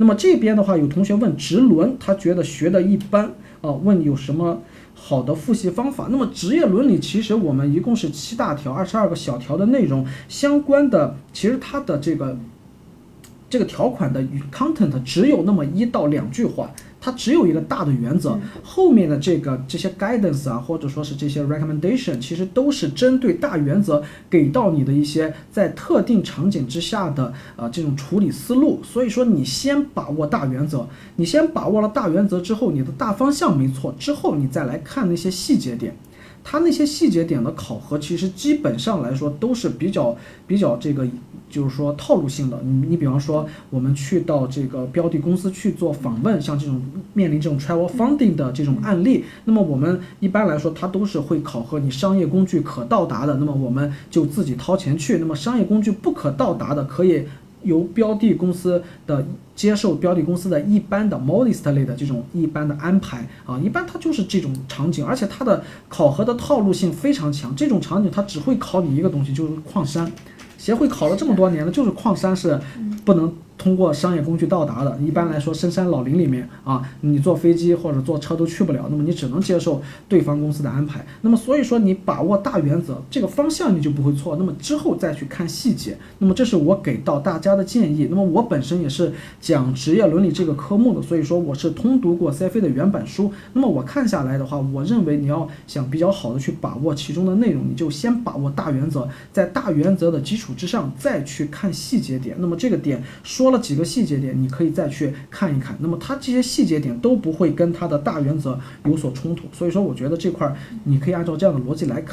那么这边的话，有同学问直轮，他觉得学的一般啊，问有什么好的复习方法？那么职业伦理其实我们一共是七大条，二十二个小条的内容相关的，其实它的这个这个条款的 content 只有那么一到两句话。它只有一个大的原则，后面的这个这些 guidance 啊，或者说是这些 recommendation，其实都是针对大原则给到你的一些在特定场景之下的呃这种处理思路。所以说你先把握大原则，你先把握了大原则之后，你的大方向没错，之后你再来看那些细节点。它那些细节点的考核，其实基本上来说都是比较比较这个，就是说套路性的。你你比方说，我们去到这个标的公司去做访问，像这种面临这种 travel funding 的这种案例，那么我们一般来说，它都是会考核你商业工具可到达的，那么我们就自己掏钱去；那么商业工具不可到达的，可以。由标的公司的接受标的公司的一般的 modest 类的这种一般的安排啊，一般它就是这种场景，而且它的考核的套路性非常强。这种场景它只会考你一个东西，就是矿山。协会考了这么多年了，就是矿山是不能。通过商业工具到达的，一般来说，深山老林里面啊，你坐飞机或者坐车都去不了，那么你只能接受对方公司的安排。那么所以说，你把握大原则，这个方向你就不会错。那么之后再去看细节，那么这是我给到大家的建议。那么我本身也是讲职业伦理这个科目的，所以说我是通读过 CFA 的原版书。那么我看下来的话，我认为你要想比较好的去把握其中的内容，你就先把握大原则，在大原则的基础之上再去看细节点。那么这个点说。了几个细节点，你可以再去看一看。那么它这些细节点都不会跟它的大原则有所冲突，所以说我觉得这块你可以按照这样的逻辑来看。